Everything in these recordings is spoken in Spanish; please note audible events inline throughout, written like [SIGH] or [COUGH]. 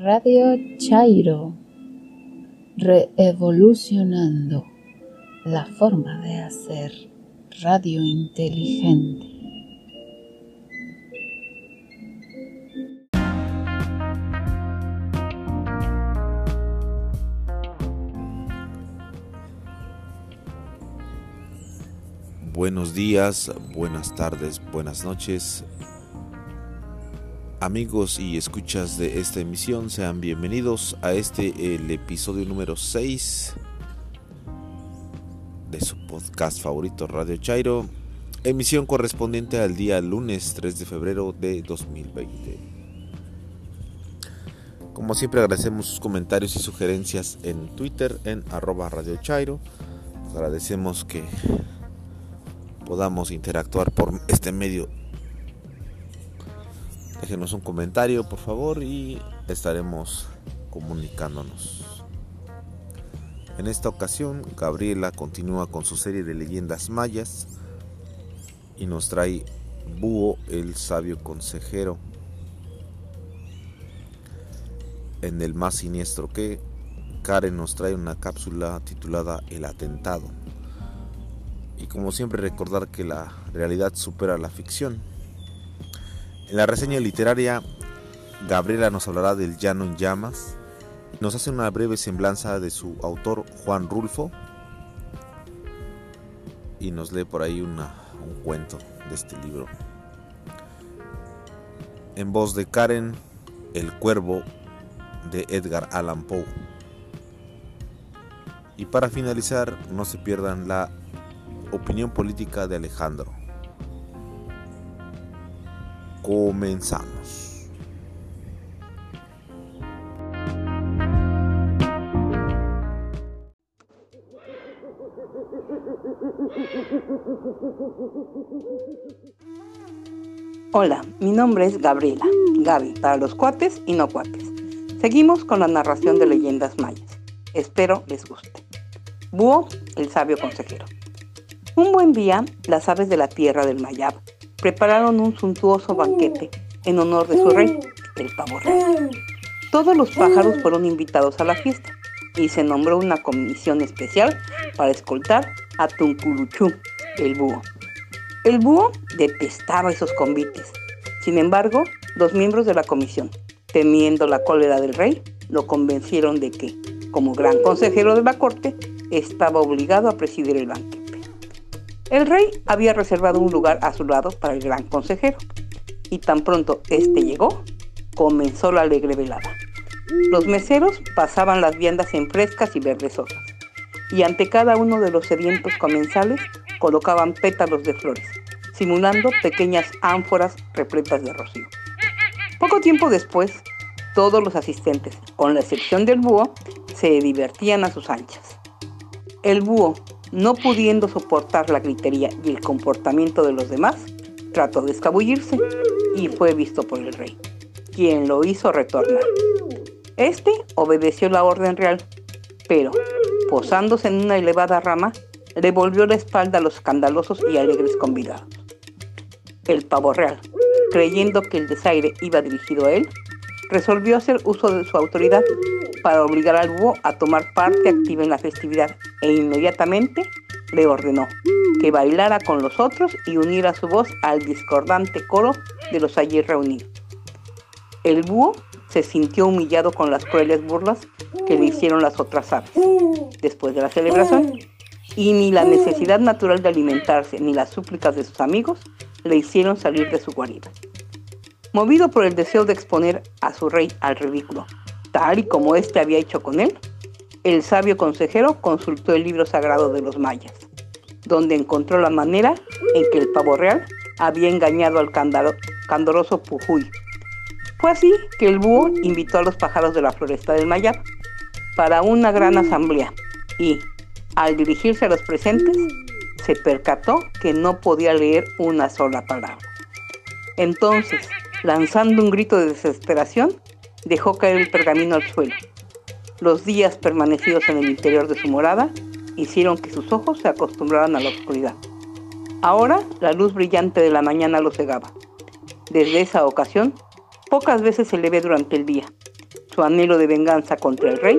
Radio Chairo, reevolucionando la forma de hacer radio inteligente. Buenos días, buenas tardes, buenas noches. Amigos y escuchas de esta emisión, sean bienvenidos a este el episodio número 6 de su podcast favorito Radio Chairo, emisión correspondiente al día lunes 3 de febrero de 2020. Como siempre agradecemos sus comentarios y sugerencias en Twitter en arroba Radio Chairo. Agradecemos que podamos interactuar por este medio. Déjenos un comentario por favor y estaremos comunicándonos. En esta ocasión, Gabriela continúa con su serie de leyendas mayas y nos trae Búho el sabio consejero. En el más siniestro que Karen nos trae una cápsula titulada El atentado y como siempre recordar que la realidad supera la ficción. En la reseña literaria, Gabriela nos hablará del Llano en Llamas, nos hace una breve semblanza de su autor Juan Rulfo y nos lee por ahí un cuento de este libro. En voz de Karen, El Cuervo de Edgar Allan Poe. Y para finalizar, no se pierdan la Opinión política de Alejandro. Comenzamos. Hola, mi nombre es Gabriela, Gaby, para los cuates y no cuates. Seguimos con la narración de leyendas mayas. Espero les guste. Búho, el sabio consejero. Un buen día, las aves de la tierra del Mayab prepararon un suntuoso banquete en honor de su rey, el pavo real. Todos los pájaros fueron invitados a la fiesta y se nombró una comisión especial para escoltar a Tunculuchú, el búho. El búho detestaba esos convites. Sin embargo, los miembros de la comisión, temiendo la cólera del rey, lo convencieron de que, como gran consejero de la corte, estaba obligado a presidir el banquete. El rey había reservado un lugar a su lado para el gran consejero, y tan pronto éste llegó, comenzó la alegre velada. Los meseros pasaban las viandas en frescas y verdes hojas, y ante cada uno de los sedientos comensales colocaban pétalos de flores, simulando pequeñas ánforas repletas de rocío. Poco tiempo después, todos los asistentes, con la excepción del búho, se divertían a sus anchas. El búho, no pudiendo soportar la gritería y el comportamiento de los demás, trató de escabullirse y fue visto por el rey, quien lo hizo retornar. Este obedeció la orden real, pero, posándose en una elevada rama, le volvió la espalda a los escandalosos y alegres convidados. El pavo real, creyendo que el desaire iba dirigido a él, resolvió hacer uso de su autoridad para obligar al búho a tomar parte activa en la festividad e inmediatamente le ordenó que bailara con los otros y uniera su voz al discordante coro de los allí reunidos. El búho se sintió humillado con las crueles burlas que le hicieron las otras aves. Después de la celebración, y ni la necesidad natural de alimentarse ni las súplicas de sus amigos le hicieron salir de su guarida. Movido por el deseo de exponer a su rey al ridículo, tal y como éste había hecho con él, el sabio consejero consultó el libro sagrado de los mayas, donde encontró la manera en que el pavo real había engañado al candoroso Pujuy. Fue así que el búho invitó a los pájaros de la floresta del Mayab para una gran asamblea y, al dirigirse a los presentes, se percató que no podía leer una sola palabra. Entonces, lanzando un grito de desesperación, dejó caer el pergamino al suelo. Los días permanecidos en el interior de su morada hicieron que sus ojos se acostumbraran a la oscuridad. Ahora la luz brillante de la mañana lo cegaba. Desde esa ocasión, pocas veces se le ve durante el día. su anhelo de venganza contra el rey,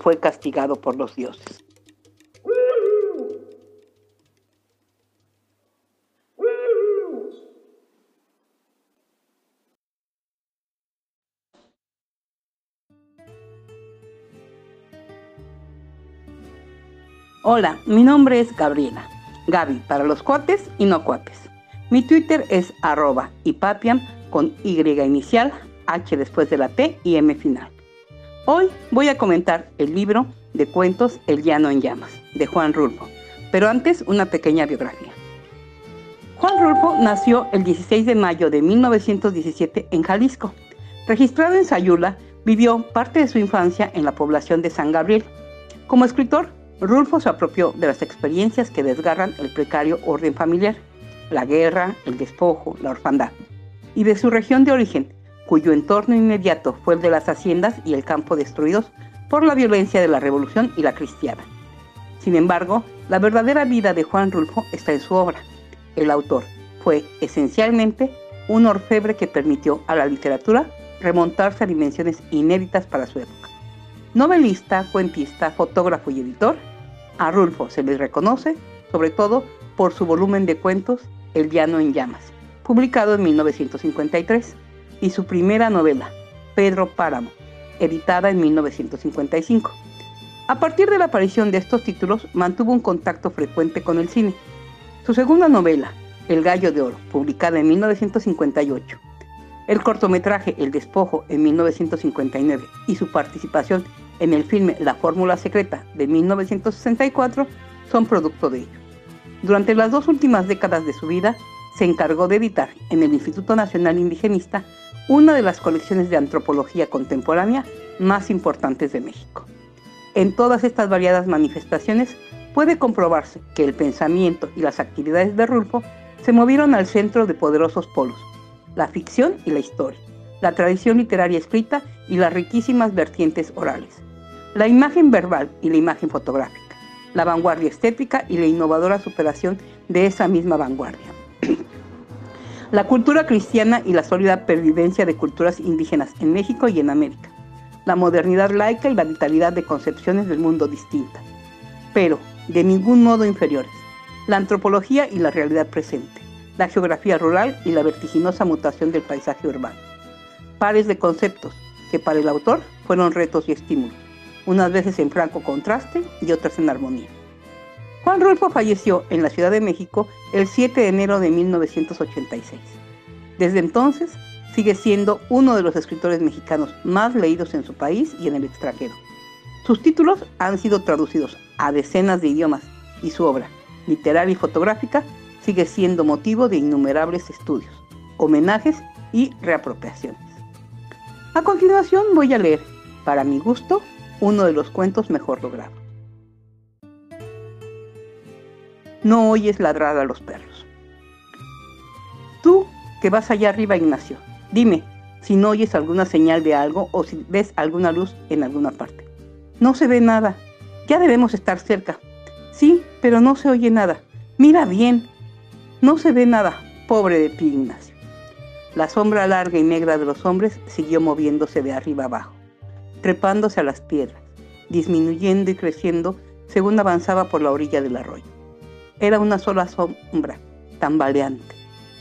fue castigado por los dioses. Hola, mi nombre es Gabriela. Gaby para los cuates y no cuates. Mi Twitter es arroba con Y inicial, H después de la T y M final. Hoy voy a comentar el libro de cuentos El llano en llamas, de Juan Rulfo, pero antes una pequeña biografía. Juan Rulfo nació el 16 de mayo de 1917 en Jalisco. Registrado en Sayula, vivió parte de su infancia en la población de San Gabriel. Como escritor, Rulfo se apropió de las experiencias que desgarran el precario orden familiar, la guerra, el despojo, la orfandad, y de su región de origen, cuyo entorno inmediato fue el de las haciendas y el campo destruidos por la violencia de la revolución y la cristiana. Sin embargo, la verdadera vida de Juan Rulfo está en su obra. El autor fue esencialmente un orfebre que permitió a la literatura remontarse a dimensiones inéditas para su época. Novelista, cuentista, fotógrafo y editor, a Rulfo se le reconoce sobre todo por su volumen de cuentos El llano en llamas, publicado en 1953, y su primera novela, Pedro Páramo, editada en 1955. A partir de la aparición de estos títulos, mantuvo un contacto frecuente con el cine. Su segunda novela, El Gallo de Oro, publicada en 1958, el cortometraje El Despojo en 1959 y su participación en el filme La Fórmula Secreta de 1964 son producto de ello. Durante las dos últimas décadas de su vida, se encargó de editar en el Instituto Nacional Indigenista una de las colecciones de antropología contemporánea más importantes de México. En todas estas variadas manifestaciones puede comprobarse que el pensamiento y las actividades de Rulfo se movieron al centro de poderosos polos, la ficción y la historia, la tradición literaria escrita y las riquísimas vertientes orales. La imagen verbal y la imagen fotográfica, la vanguardia estética y la innovadora superación de esa misma vanguardia. [CLEARS THROAT] la cultura cristiana y la sólida pervivencia de culturas indígenas en México y en América, la modernidad laica y la vitalidad de concepciones del mundo distinta, pero de ningún modo inferiores, la antropología y la realidad presente, la geografía rural y la vertiginosa mutación del paisaje urbano, pares de conceptos que para el autor fueron retos y estímulos unas veces en franco contraste y otras en armonía. Juan Rulfo falleció en la Ciudad de México el 7 de enero de 1986. Desde entonces sigue siendo uno de los escritores mexicanos más leídos en su país y en el extranjero. Sus títulos han sido traducidos a decenas de idiomas y su obra, literaria y fotográfica, sigue siendo motivo de innumerables estudios, homenajes y reapropiaciones. A continuación voy a leer, para mi gusto, uno de los cuentos mejor logrados. No oyes ladrar a los perros. Tú que vas allá arriba, Ignacio, dime si no oyes alguna señal de algo o si ves alguna luz en alguna parte. No se ve nada. Ya debemos estar cerca. Sí, pero no se oye nada. Mira bien. No se ve nada. Pobre de ti, Ignacio. La sombra larga y negra de los hombres siguió moviéndose de arriba abajo trepándose a las piedras, disminuyendo y creciendo según avanzaba por la orilla del arroyo. Era una sola sombra, tambaleante.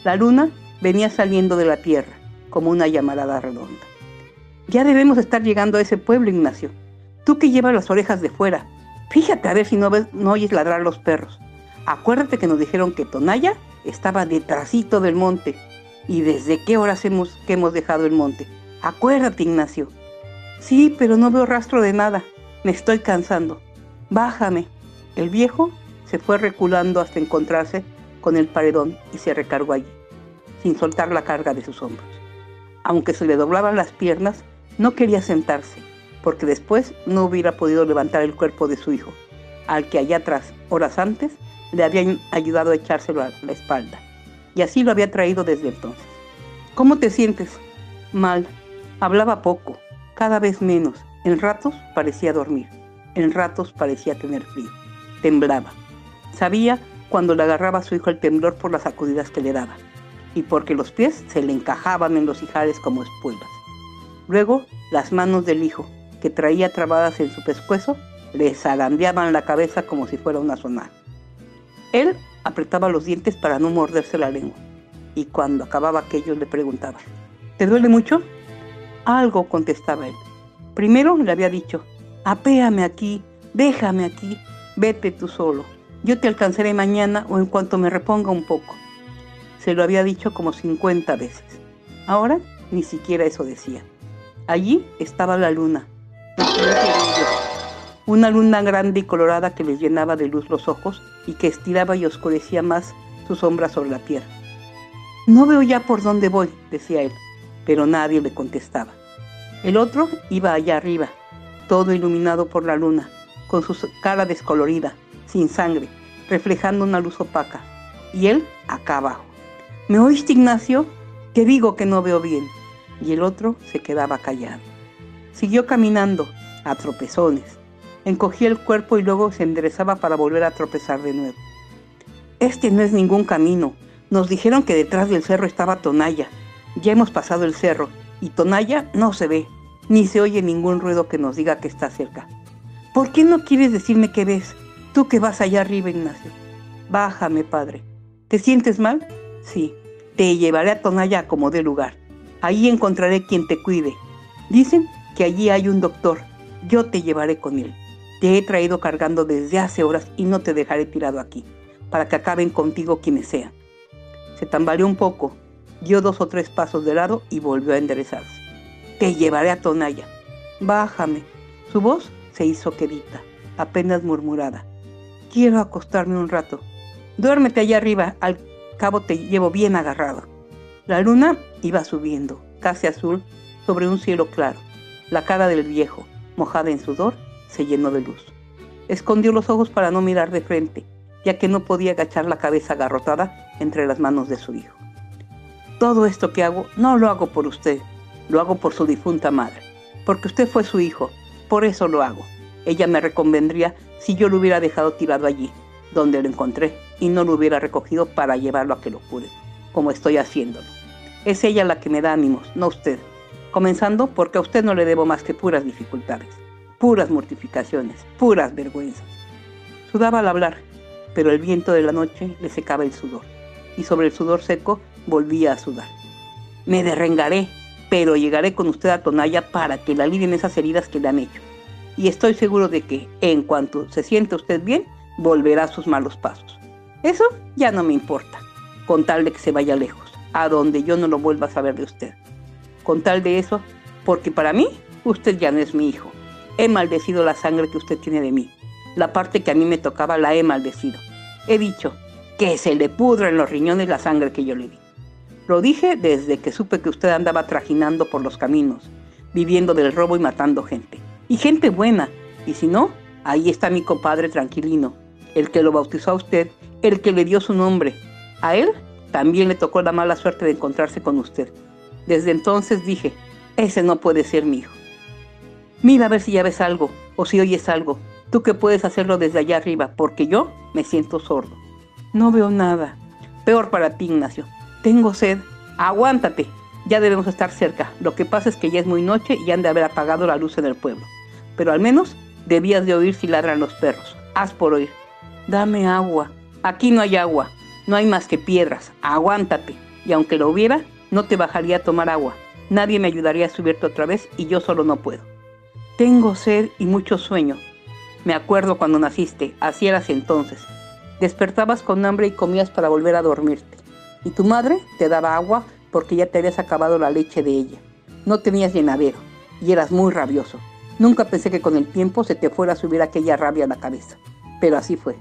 La luna venía saliendo de la tierra como una llamarada redonda. Ya debemos estar llegando a ese pueblo, Ignacio. Tú que llevas las orejas de fuera, fíjate a ver si no, ves, no oyes ladrar los perros. Acuérdate que nos dijeron que Tonaya estaba detrásito del monte. ¿Y desde qué horas hemos, que hemos dejado el monte? Acuérdate, Ignacio. Sí, pero no veo rastro de nada. Me estoy cansando. Bájame. El viejo se fue reculando hasta encontrarse con el paredón y se recargó allí, sin soltar la carga de sus hombros. Aunque se le doblaban las piernas, no quería sentarse, porque después no hubiera podido levantar el cuerpo de su hijo, al que allá atrás, horas antes, le habían ayudado a echárselo a la espalda, y así lo había traído desde entonces. ¿Cómo te sientes? Mal. Hablaba poco, cada vez menos. En ratos parecía dormir, en ratos parecía tener frío. Temblaba. Sabía cuando le agarraba a su hijo el temblor por las sacudidas que le daba, y porque los pies se le encajaban en los ijares como espuelas. Luego, las manos del hijo, que traía trabadas en su pescuezo, le zarandeaban la cabeza como si fuera una sonar. Él apretaba los dientes para no morderse la lengua, y cuando acababa aquello le preguntaba, ¿te duele mucho? Algo, contestaba él. Primero le había dicho, apéame aquí, déjame aquí, vete tú solo. Yo te alcanzaré mañana o en cuanto me reponga un poco. Se lo había dicho como 50 veces. Ahora ni siquiera eso decía. Allí estaba la luna, una luna grande y colorada que les llenaba de luz los ojos y que estiraba y oscurecía más su sombra sobre la tierra. No veo ya por dónde voy, decía él, pero nadie le contestaba. El otro iba allá arriba, todo iluminado por la luna, con su cara descolorida, sin sangre, reflejando una luz opaca, y él acá abajo. ¿Me oíste, Ignacio? Que digo que no veo bien. Y el otro se quedaba callado. Siguió caminando, a tropezones. Encogía el cuerpo y luego se enderezaba para volver a tropezar de nuevo. Este no es ningún camino. Nos dijeron que detrás del cerro estaba Tonaya. Ya hemos pasado el cerro y Tonaya no se ve, ni se oye ningún ruido que nos diga que está cerca. ¿Por qué no quieres decirme qué ves? Tú que vas allá arriba, Ignacio. Bájame, padre. ¿Te sientes mal? Sí. Te llevaré a Tonaya como de lugar. Ahí encontraré quien te cuide. Dicen que allí hay un doctor. Yo te llevaré con él. Te he traído cargando desde hace horas y no te dejaré tirado aquí, para que acaben contigo quienes sean. Se tambaleó un poco, dio dos o tres pasos de lado y volvió a enderezarse. Te llevaré a Tonaya. Bájame. Su voz se hizo quedita, apenas murmurada. Quiero acostarme un rato. Duérmete allá arriba, al cabo te llevo bien agarrado. La luna iba subiendo, casi azul, sobre un cielo claro. La cara del viejo, mojada en sudor, se llenó de luz. Escondió los ojos para no mirar de frente, ya que no podía agachar la cabeza agarrotada entre las manos de su hijo. Todo esto que hago no lo hago por usted, lo hago por su difunta madre, porque usted fue su hijo, por eso lo hago. Ella me reconvendría si yo lo hubiera dejado tirado allí, donde lo encontré, y no lo hubiera recogido para llevarlo a que lo cure, como estoy haciéndolo. Es ella la que me da ánimos, no usted. Comenzando porque a usted no le debo más que puras dificultades puras mortificaciones, puras vergüenzas. Sudaba al hablar, pero el viento de la noche le secaba el sudor, y sobre el sudor seco volvía a sudar. Me derrengaré, pero llegaré con usted a Tonaya para que le alivien esas heridas que le han hecho. Y estoy seguro de que, en cuanto se siente usted bien, volverá a sus malos pasos. Eso ya no me importa, con tal de que se vaya lejos, a donde yo no lo vuelva a saber de usted. Con tal de eso, porque para mí, usted ya no es mi hijo. He maldecido la sangre que usted tiene de mí. La parte que a mí me tocaba la he maldecido. He dicho que se le pudra en los riñones la sangre que yo le di. Lo dije desde que supe que usted andaba trajinando por los caminos, viviendo del robo y matando gente. Y gente buena. Y si no, ahí está mi compadre tranquilino, el que lo bautizó a usted, el que le dio su nombre. A él también le tocó la mala suerte de encontrarse con usted. Desde entonces dije, ese no puede ser mi hijo. Mira a ver si ya ves algo o si oyes algo. Tú que puedes hacerlo desde allá arriba, porque yo me siento sordo. No veo nada. Peor para ti, Ignacio. Tengo sed. Aguántate. Ya debemos estar cerca. Lo que pasa es que ya es muy noche y han de haber apagado la luz en el pueblo. Pero al menos debías de oír si ladran los perros. Haz por oír. Dame agua. Aquí no hay agua. No hay más que piedras. Aguántate. Y aunque lo hubiera, no te bajaría a tomar agua. Nadie me ayudaría a subirte otra vez y yo solo no puedo. Tengo sed y mucho sueño. Me acuerdo cuando naciste, así eras entonces. Despertabas con hambre y comías para volver a dormirte. Y tu madre te daba agua porque ya te habías acabado la leche de ella. No tenías llenadero y eras muy rabioso. Nunca pensé que con el tiempo se te fuera a subir aquella rabia a la cabeza. Pero así fue.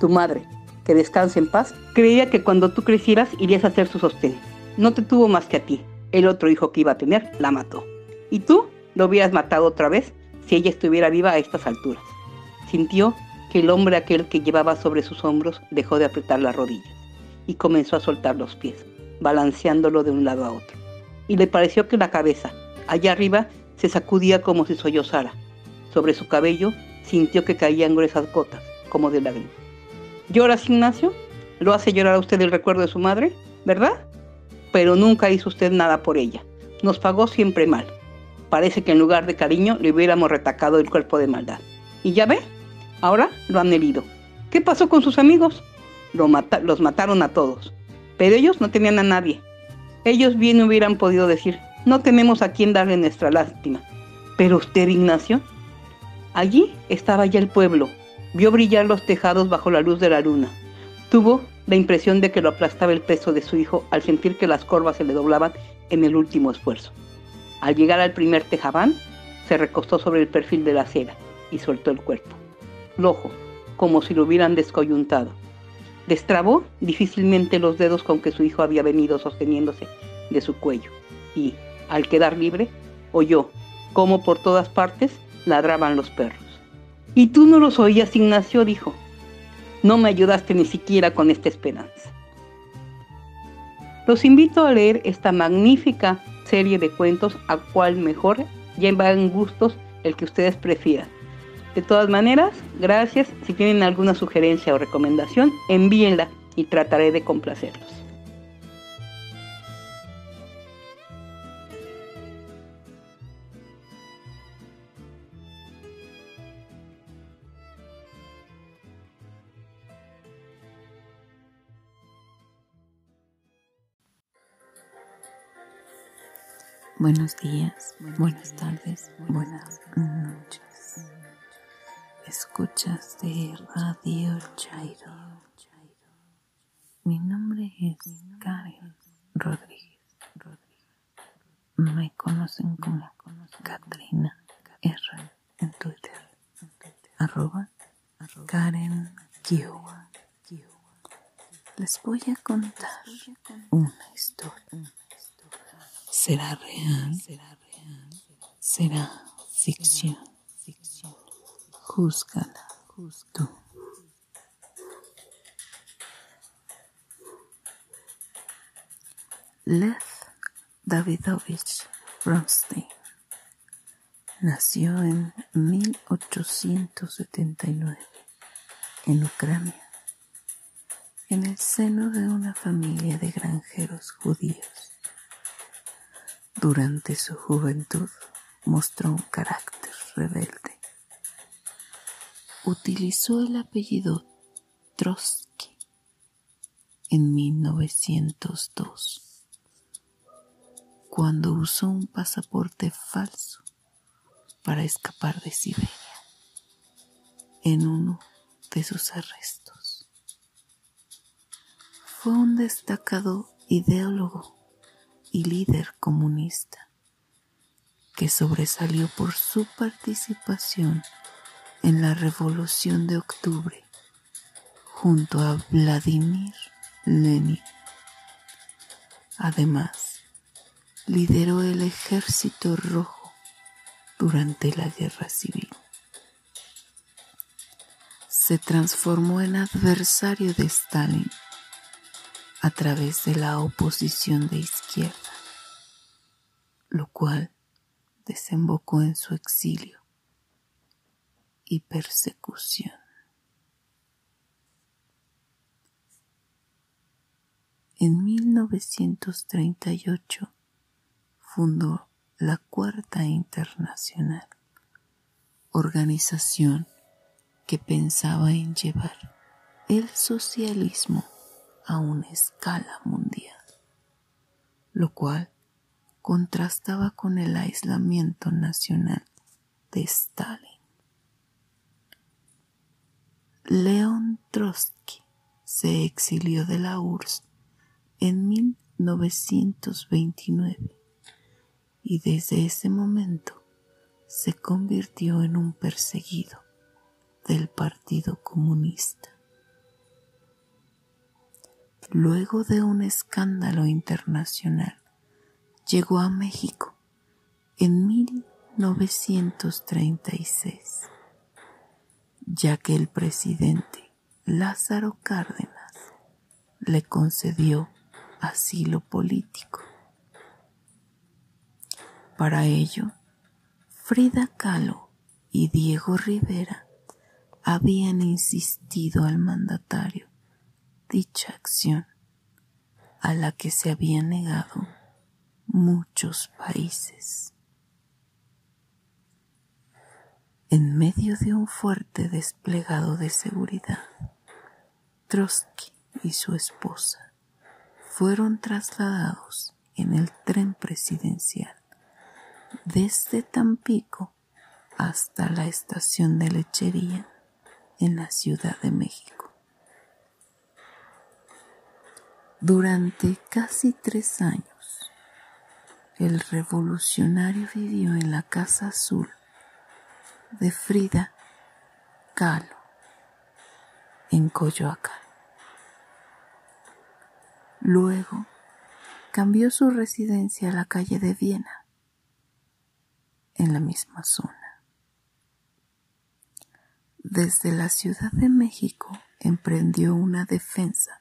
Tu madre, que descanse en paz, creía que cuando tú crecieras irías a ser su sostén. No te tuvo más que a ti. El otro hijo que iba a tener la mató. Y tú lo hubieras matado otra vez si ella estuviera viva a estas alturas. Sintió que el hombre aquel que llevaba sobre sus hombros dejó de apretar las rodillas y comenzó a soltar los pies, balanceándolo de un lado a otro. Y le pareció que la cabeza, allá arriba, se sacudía como si sollozara. Sobre su cabello sintió que caían gruesas gotas, como de lágrimas. ¿Lloras, Ignacio? ¿Lo hace llorar a usted el recuerdo de su madre? ¿Verdad? Pero nunca hizo usted nada por ella. Nos pagó siempre mal Parece que en lugar de cariño le hubiéramos retacado el cuerpo de maldad. Y ya ve, ahora lo han herido. ¿Qué pasó con sus amigos? los mataron a todos. Pero ellos no tenían a nadie. Ellos bien hubieran podido decir, no tenemos a quien darle nuestra lástima. Pero usted, Ignacio, allí estaba ya el pueblo. Vio brillar los tejados bajo la luz de la luna. Tuvo la impresión de que lo aplastaba el peso de su hijo al sentir que las corvas se le doblaban en el último esfuerzo. Al llegar al primer tejabán, se recostó sobre el perfil de la acera y soltó el cuerpo. Lojo, como si lo hubieran descoyuntado. Destrabó difícilmente los dedos con que su hijo había venido sosteniéndose de su cuello y, al quedar libre, oyó cómo por todas partes ladraban los perros. ¿Y tú no los oías, Ignacio? dijo. No me ayudaste ni siquiera con esta esperanza. Los invito a leer esta magnífica serie de cuentos, a cual mejor ya en gustos el que ustedes prefieran. De todas maneras, gracias. Si tienen alguna sugerencia o recomendación, envíenla y trataré de complacerlos. Buenos días, buenas tardes, buenas noches. Escuchas de Radio Chairo. Mi nombre es Karen Rodríguez. Me conocen como Katrina R en Twitter. Arroba Karen Kiowa. Les voy a contar una historia será real, será ficción. Júzgala tú. Lev Davidovich Bronstein nació en 1879 en Ucrania, en el seno de una familia de granjeros judíos. Durante su juventud mostró un carácter rebelde. Utilizó el apellido Trotsky en 1902, cuando usó un pasaporte falso para escapar de Siberia en uno de sus arrestos. Fue un destacado ideólogo y líder comunista, que sobresalió por su participación en la Revolución de Octubre junto a Vladimir Lenin. Además, lideró el Ejército Rojo durante la Guerra Civil. Se transformó en adversario de Stalin a través de la oposición de izquierda lo cual desembocó en su exilio y persecución. En 1938 fundó la Cuarta Internacional, organización que pensaba en llevar el socialismo a una escala mundial, lo cual contrastaba con el aislamiento nacional de Stalin. León Trotsky se exilió de la URSS en 1929 y desde ese momento se convirtió en un perseguido del Partido Comunista. Luego de un escándalo internacional llegó a México en 1936, ya que el presidente Lázaro Cárdenas le concedió asilo político. Para ello, Frida Kahlo y Diego Rivera habían insistido al mandatario dicha acción a la que se había negado muchos países. En medio de un fuerte desplegado de seguridad, Trotsky y su esposa fueron trasladados en el tren presidencial desde Tampico hasta la estación de lechería en la Ciudad de México. Durante casi tres años, el revolucionario vivió en la Casa Azul de Frida Kahlo en Coyoacán. Luego cambió su residencia a la calle de Viena, en la misma zona. Desde la Ciudad de México emprendió una defensa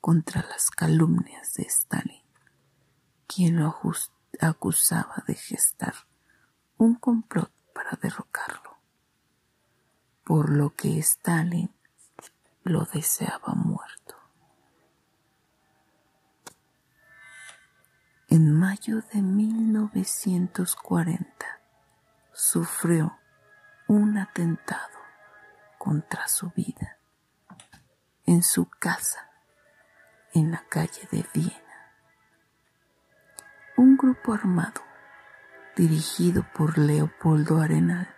contra las calumnias de Stalin, quien lo acusaba de gestar un complot para derrocarlo, por lo que Stalin lo deseaba muerto. En mayo de 1940 sufrió un atentado contra su vida en su casa en la calle de Viena. Grupo armado dirigido por Leopoldo Arenal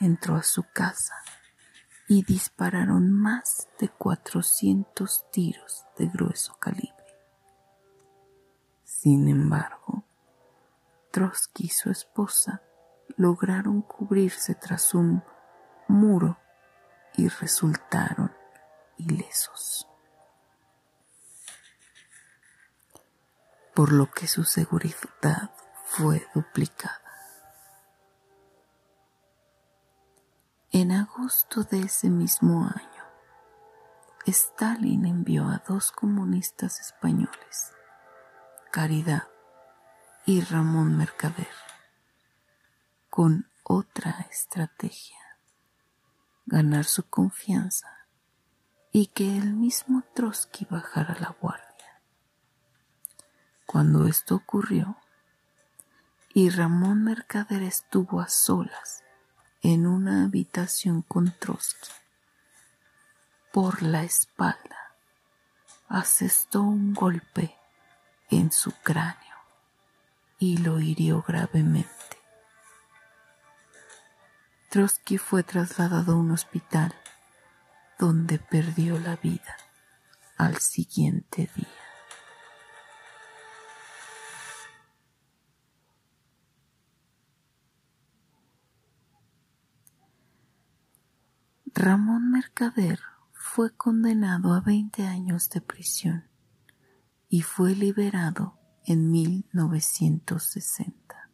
entró a su casa y dispararon más de 400 tiros de grueso calibre. Sin embargo, Trotsky y su esposa lograron cubrirse tras un muro y resultaron ilesos. Por lo que su seguridad fue duplicada. En agosto de ese mismo año, Stalin envió a dos comunistas españoles Caridad y Ramón Mercader con otra estrategia, ganar su confianza y que el mismo Trotsky bajara la guardia. Cuando esto ocurrió y Ramón Mercader estuvo a solas en una habitación con Trotsky, por la espalda asestó un golpe en su cráneo y lo hirió gravemente. Trotsky fue trasladado a un hospital donde perdió la vida al siguiente día. Ramón Mercader fue condenado a 20 años de prisión y fue liberado en 1960.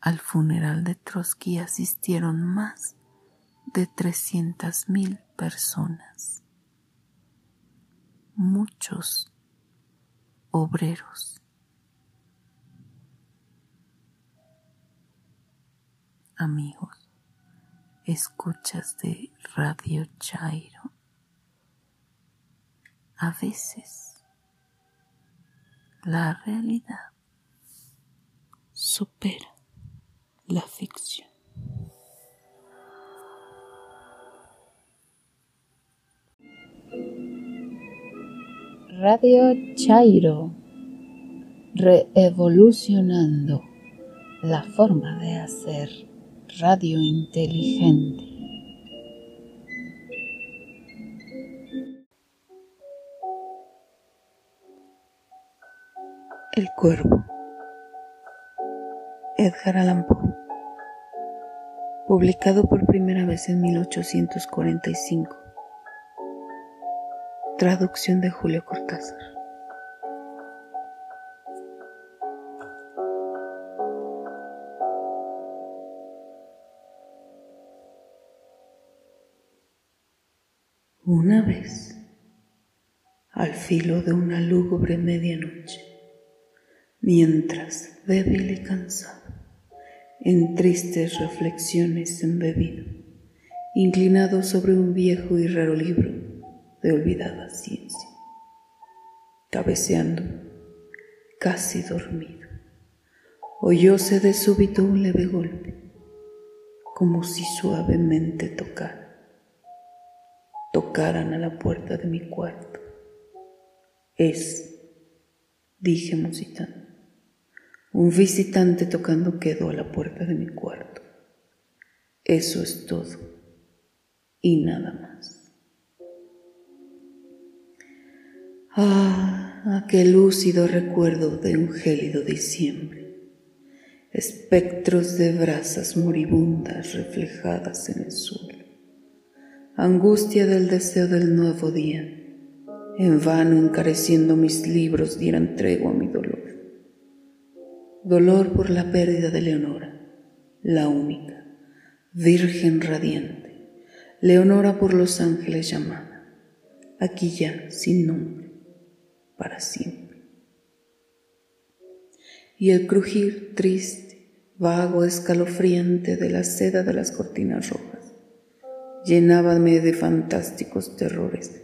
Al funeral de Trotsky asistieron más de 300.000 personas, muchos obreros, amigos, escuchas de Radio Chairo a veces la realidad supera la ficción. Radio Chairo, reevolucionando la forma de hacer radio inteligente. El Cuervo. Edgar Allan Poe. Publicado por primera vez en 1845. Traducción de Julio Cortázar. Una vez, al filo de una lúgubre medianoche, mientras, débil y cansado, en tristes reflexiones embebido, inclinado sobre un viejo y raro libro de olvidada ciencia, cabeceando, casi dormido, oyóse de súbito un leve golpe, como si suavemente tocara, tocaran a la puerta de mi cuarto. Es, dije musitando, un visitante tocando quedo a la puerta de mi cuarto. Eso es todo y nada más. Ah, aquel lúcido recuerdo de un gélido diciembre espectros de brasas moribundas reflejadas en el suelo, angustia del deseo del nuevo día, en vano encareciendo mis libros dieran tregua a mi dolor, dolor por la pérdida de Leonora, la única, virgen radiante, Leonora por los ángeles llamada, aquí ya sin nombre, para siempre. Y el crujir triste, vago, escalofriante de la seda de las cortinas rojas. Llenábame de fantásticos terrores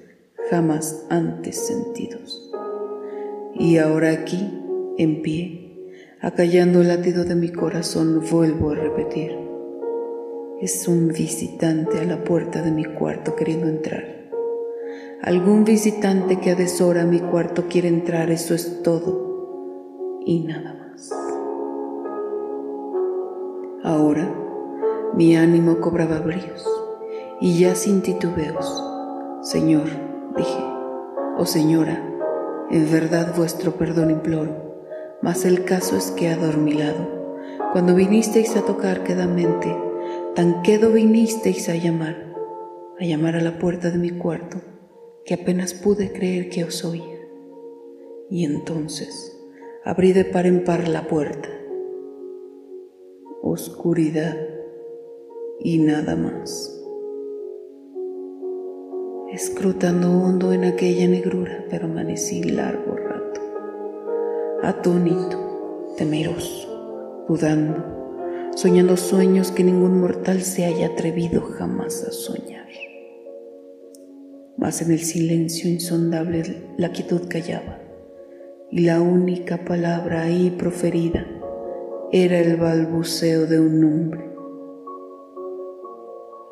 jamás antes sentidos. Y ahora aquí, en pie, acallando el latido de mi corazón, vuelvo a repetir. Es un visitante a la puerta de mi cuarto queriendo entrar. Algún visitante que a deshora mi cuarto quiere entrar, eso es todo y nada más. Ahora mi ánimo cobraba bríos y ya sin titubeos. Señor, dije, oh señora, en verdad vuestro perdón imploro, mas el caso es que adormilado, cuando vinisteis a tocar quedamente, tan quedo vinisteis a llamar, a llamar a la puerta de mi cuarto, que apenas pude creer que os oía. Y entonces abrí de par en par la puerta. Oscuridad y nada más. Escrutando hondo en aquella negrura permanecí largo rato, atónito, temeroso, dudando, soñando sueños que ningún mortal se haya atrevido jamás a soñar. Mas en el silencio insondable la quietud callaba y la única palabra ahí proferida era el balbuceo de un nombre,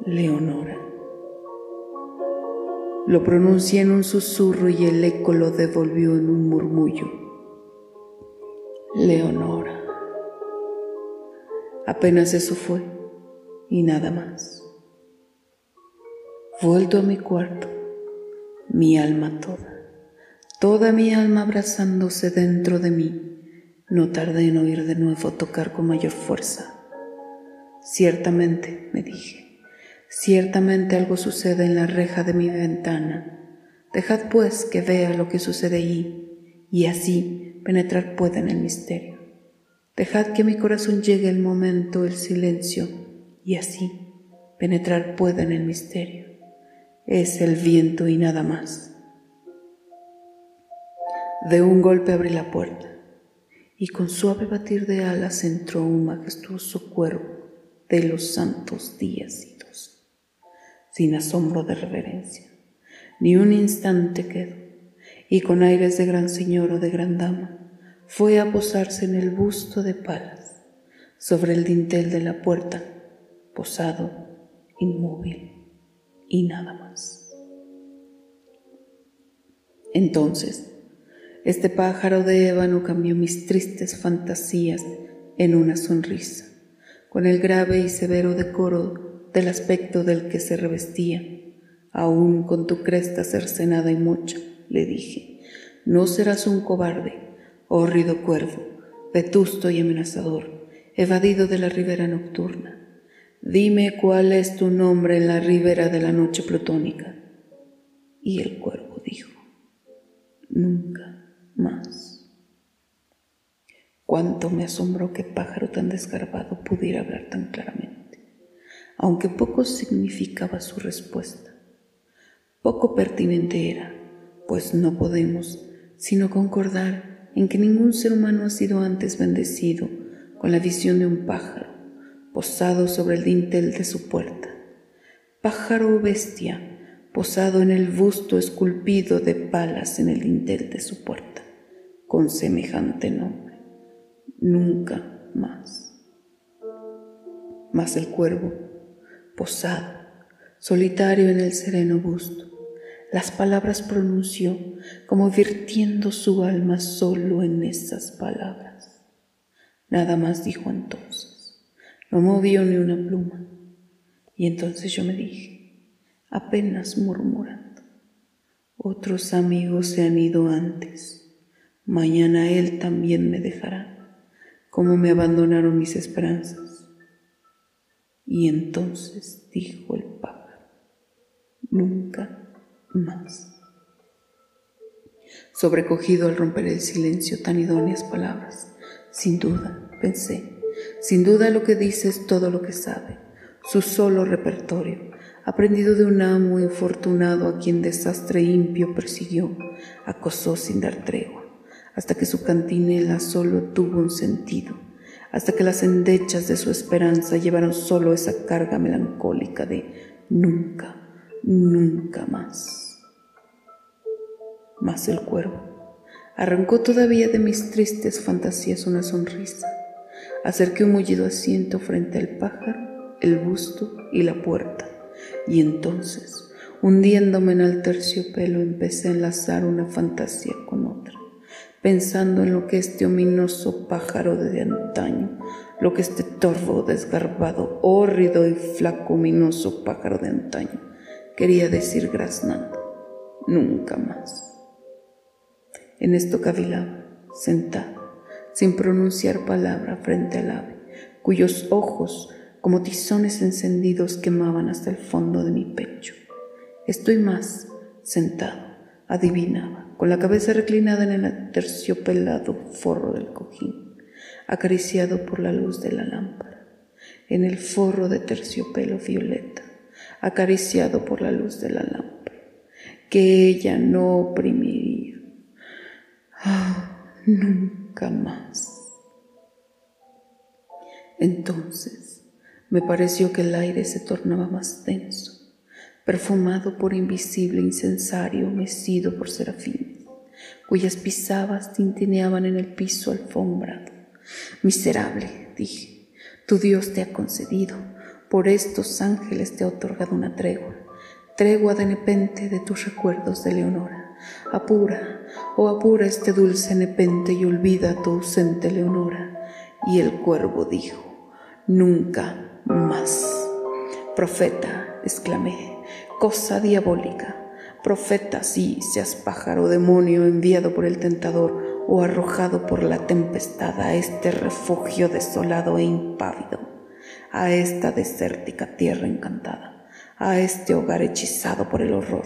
Leonora. Lo pronuncié en un susurro y el eco lo devolvió en un murmullo. Leonora. Apenas eso fue y nada más. Vuelto a mi cuarto, mi alma toda toda mi alma abrazándose dentro de mí, no tardé en oír de nuevo tocar con mayor fuerza. Ciertamente, me dije, ciertamente algo sucede en la reja de mi ventana. Dejad pues que vea lo que sucede allí, y así penetrar pueda en el misterio. Dejad que mi corazón llegue el momento, el silencio, y así penetrar pueda en el misterio. Es el viento y nada más. De un golpe abrí la puerta y con suave batir de alas entró un majestuoso cuervo de los santos días sin asombro de reverencia, ni un instante quedó, y con aires de gran señor o de gran dama fue a posarse en el busto de palas, sobre el dintel de la puerta, posado, inmóvil y nada más. Entonces, este pájaro de ébano cambió mis tristes fantasías en una sonrisa, con el grave y severo decoro del aspecto del que se revestía. Aún con tu cresta cercenada y mocha, le dije, no serás un cobarde, hórrido cuervo, vetusto y amenazador, evadido de la ribera nocturna. Dime cuál es tu nombre en la ribera de la noche plutónica. Y el cuervo dijo, nunca más. Cuánto me asombró que pájaro tan desgarbado pudiera hablar tan claramente, aunque poco significaba su respuesta. Poco pertinente era, pues no podemos sino concordar en que ningún ser humano ha sido antes bendecido con la visión de un pájaro posado sobre el dintel de su puerta. Pájaro o bestia posado en el busto esculpido de palas en el dintel de su puerta con semejante nombre. Nunca más. Mas el cuervo, posado, solitario en el sereno busto, las palabras pronunció como virtiendo su alma solo en esas palabras. Nada más dijo entonces, no movió ni una pluma. Y entonces yo me dije, apenas murmurando, otros amigos se han ido antes, mañana él también me dejará, como me abandonaron mis esperanzas. Y entonces dijo el pájaro, nunca más. Sobrecogido al romper el silencio tan idóneas palabras, sin duda, pensé, sin duda lo que dice es todo lo que sabe, su solo repertorio, aprendido de un amo infortunado a quien desastre impio persiguió, acosó sin dar tregua, hasta que su cantinela solo tuvo un sentido, hasta que las endechas de su esperanza llevaron solo esa carga melancólica de nunca, nunca más mas el cuervo arrancó todavía de mis tristes fantasías una sonrisa. Acerqué un mullido asiento frente al pájaro, el busto y la puerta, y entonces, hundiéndome en el terciopelo, empecé a enlazar una fantasía con otra, pensando en lo que este ominoso pájaro de antaño, lo que este torvo, desgarbado, hórrido y flaco, ominoso pájaro de antaño quería decir graznando, nunca más. En esto cavilaba, sentado, sin pronunciar palabra frente al ave, cuyos ojos, como tizones encendidos, quemaban hasta el fondo de mi pecho. Estoy más, sentado, adivinaba, con la cabeza reclinada en el terciopelado forro del cojín, acariciado por la luz de la lámpara, en el forro de terciopelo violeta, acariciado por la luz de la lámpara, que ella no oprimiría Ah, nunca más. Entonces me pareció que el aire se tornaba más denso, perfumado por invisible incensario mecido por serafines, cuyas pisadas tintineaban en el piso alfombrado. Miserable, dije, tu Dios te ha concedido, por estos ángeles te ha otorgado una tregua, tregua de nepente de tus recuerdos de Leonora. Apura, oh apura este dulce nepente y olvida tu ausente Leonora. Y el cuervo dijo, nunca más. Profeta, exclamé, cosa diabólica. Profeta, sí, seas pájaro, demonio enviado por el tentador o arrojado por la tempestad a este refugio desolado e impávido, a esta desértica tierra encantada, a este hogar hechizado por el horror.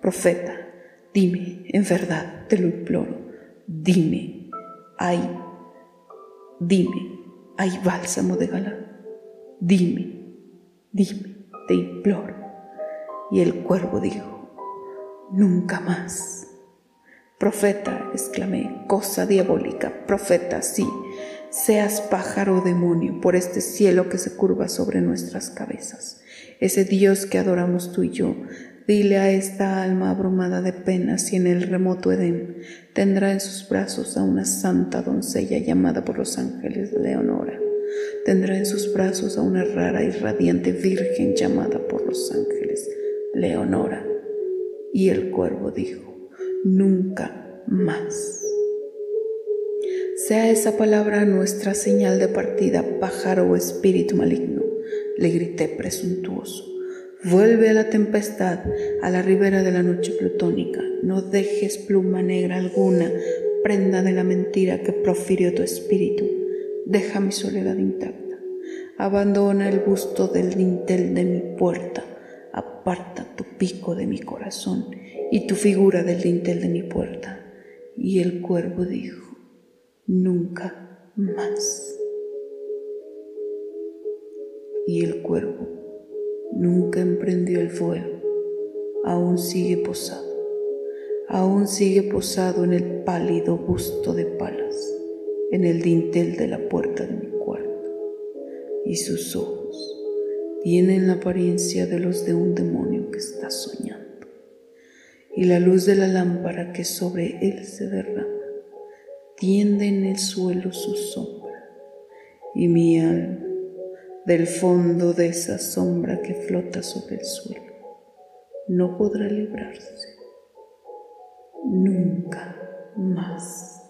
Profeta, Dime, en verdad, te lo imploro, dime, hay, dime, hay bálsamo de galán. Dime, dime, te imploro. Y el cuervo dijo, nunca más. Profeta, exclamé, cosa diabólica, profeta, sí, seas pájaro o demonio por este cielo que se curva sobre nuestras cabezas. Ese Dios que adoramos tú y yo, Dile a esta alma abrumada de penas si en el remoto Edén tendrá en sus brazos a una santa doncella llamada por los ángeles Leonora. Tendrá en sus brazos a una rara y radiante virgen llamada por los ángeles Leonora. Y el cuervo dijo, nunca más. Sea esa palabra nuestra señal de partida, pájaro o espíritu maligno, le grité presuntuoso. Vuelve a la tempestad, a la ribera de la noche plutónica. No dejes pluma negra alguna, prenda de la mentira que profirió tu espíritu. Deja mi soledad intacta. Abandona el busto del dintel de mi puerta. Aparta tu pico de mi corazón y tu figura del dintel de mi puerta. Y el cuervo dijo, nunca más. Y el cuervo nunca emprendió el fuego, aún sigue posado, aún sigue posado en el pálido busto de palas, en el dintel de la puerta de mi cuarto, y sus ojos tienen la apariencia de los de un demonio que está soñando, y la luz de la lámpara que sobre él se derrama tiende en el suelo su sombra, y mi alma del fondo de esa sombra que flota sobre el suelo no podrá librarse nunca más.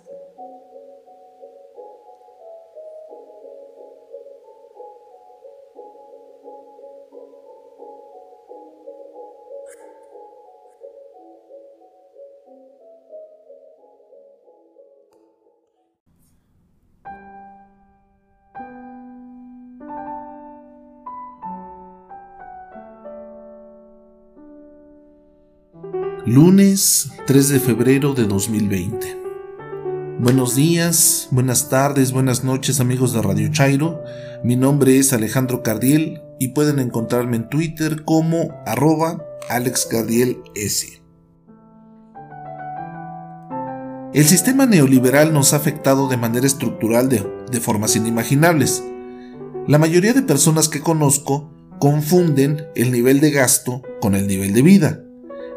Lunes 3 de febrero de 2020. Buenos días, buenas tardes, buenas noches amigos de Radio Chairo. Mi nombre es Alejandro Cardiel y pueden encontrarme en Twitter como arroba AlexCardielS. El sistema neoliberal nos ha afectado de manera estructural de, de formas inimaginables. La mayoría de personas que conozco confunden el nivel de gasto con el nivel de vida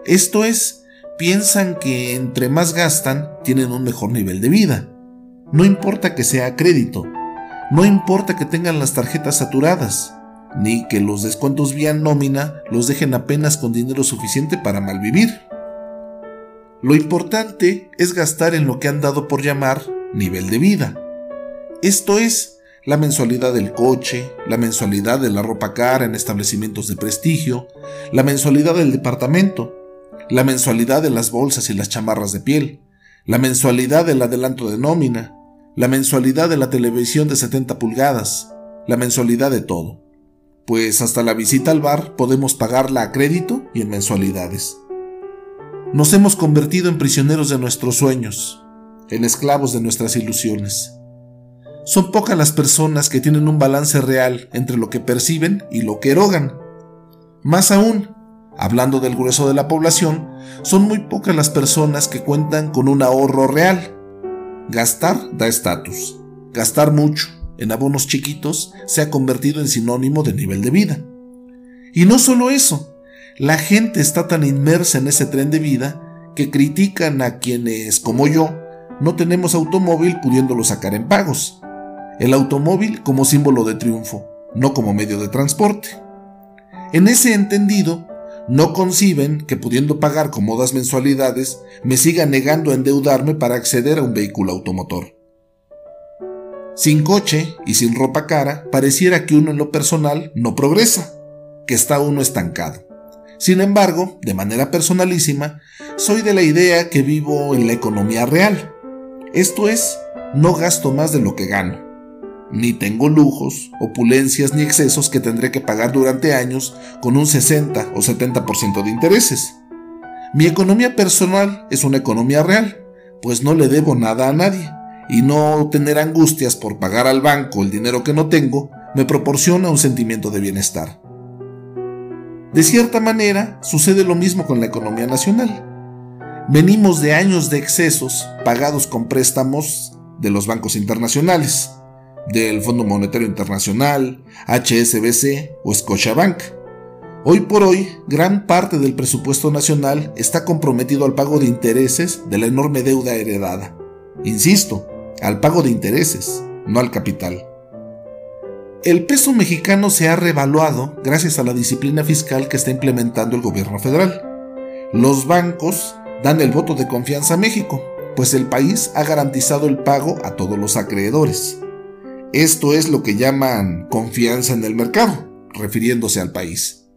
esto es, piensan que entre más gastan, tienen un mejor nivel de vida. No importa que sea crédito, no importa que tengan las tarjetas saturadas, ni que los descuentos vía nómina los dejen apenas con dinero suficiente para malvivir. Lo importante es gastar en lo que han dado por llamar nivel de vida. Esto es, la mensualidad del coche, la mensualidad de la ropa cara en establecimientos de prestigio, la mensualidad del departamento, la mensualidad de las bolsas y las chamarras de piel, la mensualidad del adelanto de nómina, la mensualidad de la televisión de 70 pulgadas, la mensualidad de todo. Pues hasta la visita al bar podemos pagarla a crédito y en mensualidades. Nos hemos convertido en prisioneros de nuestros sueños, en esclavos de nuestras ilusiones. Son pocas las personas que tienen un balance real entre lo que perciben y lo que erogan. Más aún, hablando del grueso de la población, son muy pocas las personas que cuentan con un ahorro real. Gastar da estatus. Gastar mucho en abonos chiquitos se ha convertido en sinónimo de nivel de vida. Y no solo eso, la gente está tan inmersa en ese tren de vida que critican a quienes, como yo, no tenemos automóvil pudiéndolo sacar en pagos. El automóvil como símbolo de triunfo, no como medio de transporte. En ese entendido, no conciben que pudiendo pagar cómodas mensualidades me siga negando a endeudarme para acceder a un vehículo automotor. Sin coche y sin ropa cara, pareciera que uno en lo personal no progresa, que está uno estancado. Sin embargo, de manera personalísima, soy de la idea que vivo en la economía real. Esto es, no gasto más de lo que gano ni tengo lujos, opulencias ni excesos que tendré que pagar durante años con un 60 o 70% de intereses. Mi economía personal es una economía real, pues no le debo nada a nadie, y no tener angustias por pagar al banco el dinero que no tengo me proporciona un sentimiento de bienestar. De cierta manera, sucede lo mismo con la economía nacional. Venimos de años de excesos pagados con préstamos de los bancos internacionales del Fondo Monetario Internacional, HSBC o Scotiabank. Hoy por hoy, gran parte del presupuesto nacional está comprometido al pago de intereses de la enorme deuda heredada. Insisto, al pago de intereses, no al capital. El peso mexicano se ha revaluado gracias a la disciplina fiscal que está implementando el gobierno federal. Los bancos dan el voto de confianza a México, pues el país ha garantizado el pago a todos los acreedores. Esto es lo que llaman confianza en el mercado, refiriéndose al país.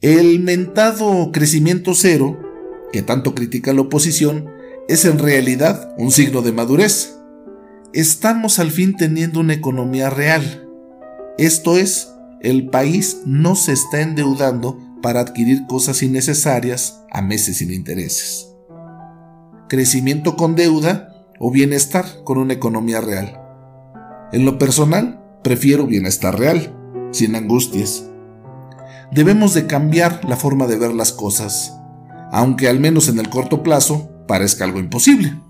El mentado crecimiento cero, que tanto critica la oposición, es en realidad un signo de madurez. Estamos al fin teniendo una economía real. Esto es, el país no se está endeudando para adquirir cosas innecesarias a meses sin intereses. Crecimiento con deuda o bienestar con una economía real. En lo personal, prefiero bienestar real, sin angustias. Debemos de cambiar la forma de ver las cosas, aunque al menos en el corto plazo parezca algo imposible.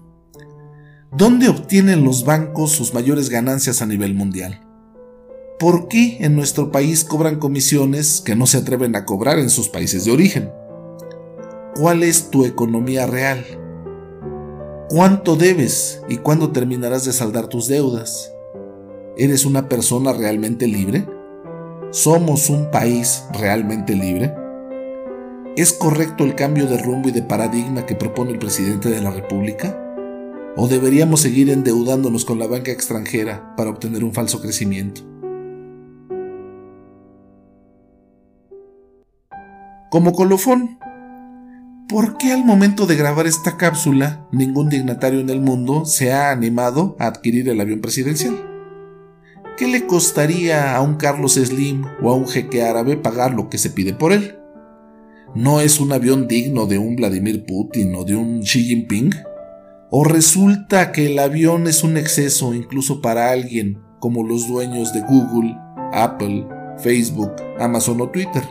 ¿Dónde obtienen los bancos sus mayores ganancias a nivel mundial? ¿Por qué en nuestro país cobran comisiones que no se atreven a cobrar en sus países de origen? ¿Cuál es tu economía real? ¿Cuánto debes y cuándo terminarás de saldar tus deudas? ¿Eres una persona realmente libre? ¿Somos un país realmente libre? ¿Es correcto el cambio de rumbo y de paradigma que propone el presidente de la República? ¿O deberíamos seguir endeudándonos con la banca extranjera para obtener un falso crecimiento? Como colofón, ¿por qué al momento de grabar esta cápsula ningún dignatario en el mundo se ha animado a adquirir el avión presidencial? ¿Qué le costaría a un Carlos Slim o a un jeque árabe pagar lo que se pide por él? ¿No es un avión digno de un Vladimir Putin o de un Xi Jinping? ¿O resulta que el avión es un exceso incluso para alguien como los dueños de Google, Apple, Facebook, Amazon o Twitter?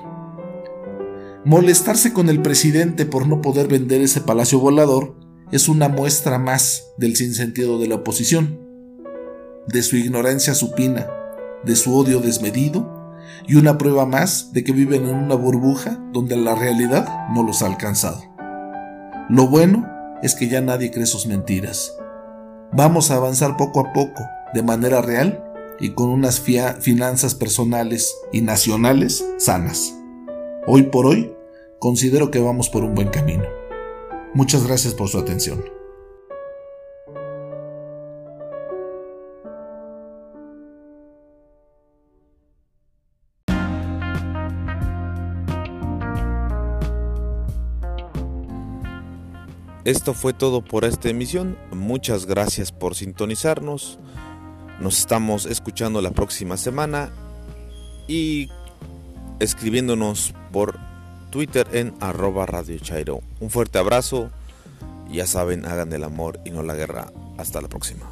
Molestarse con el presidente por no poder vender ese palacio volador es una muestra más del sinsentido de la oposición, de su ignorancia supina, de su odio desmedido y una prueba más de que viven en una burbuja donde la realidad no los ha alcanzado. Lo bueno es que ya nadie cree sus mentiras. Vamos a avanzar poco a poco, de manera real y con unas finanzas personales y nacionales sanas. Hoy por hoy, considero que vamos por un buen camino. Muchas gracias por su atención. Esto fue todo por esta emisión. Muchas gracias por sintonizarnos. Nos estamos escuchando la próxima semana y escribiéndonos por Twitter en arroba Radio. Un fuerte abrazo. Ya saben, hagan el amor y no la guerra. Hasta la próxima.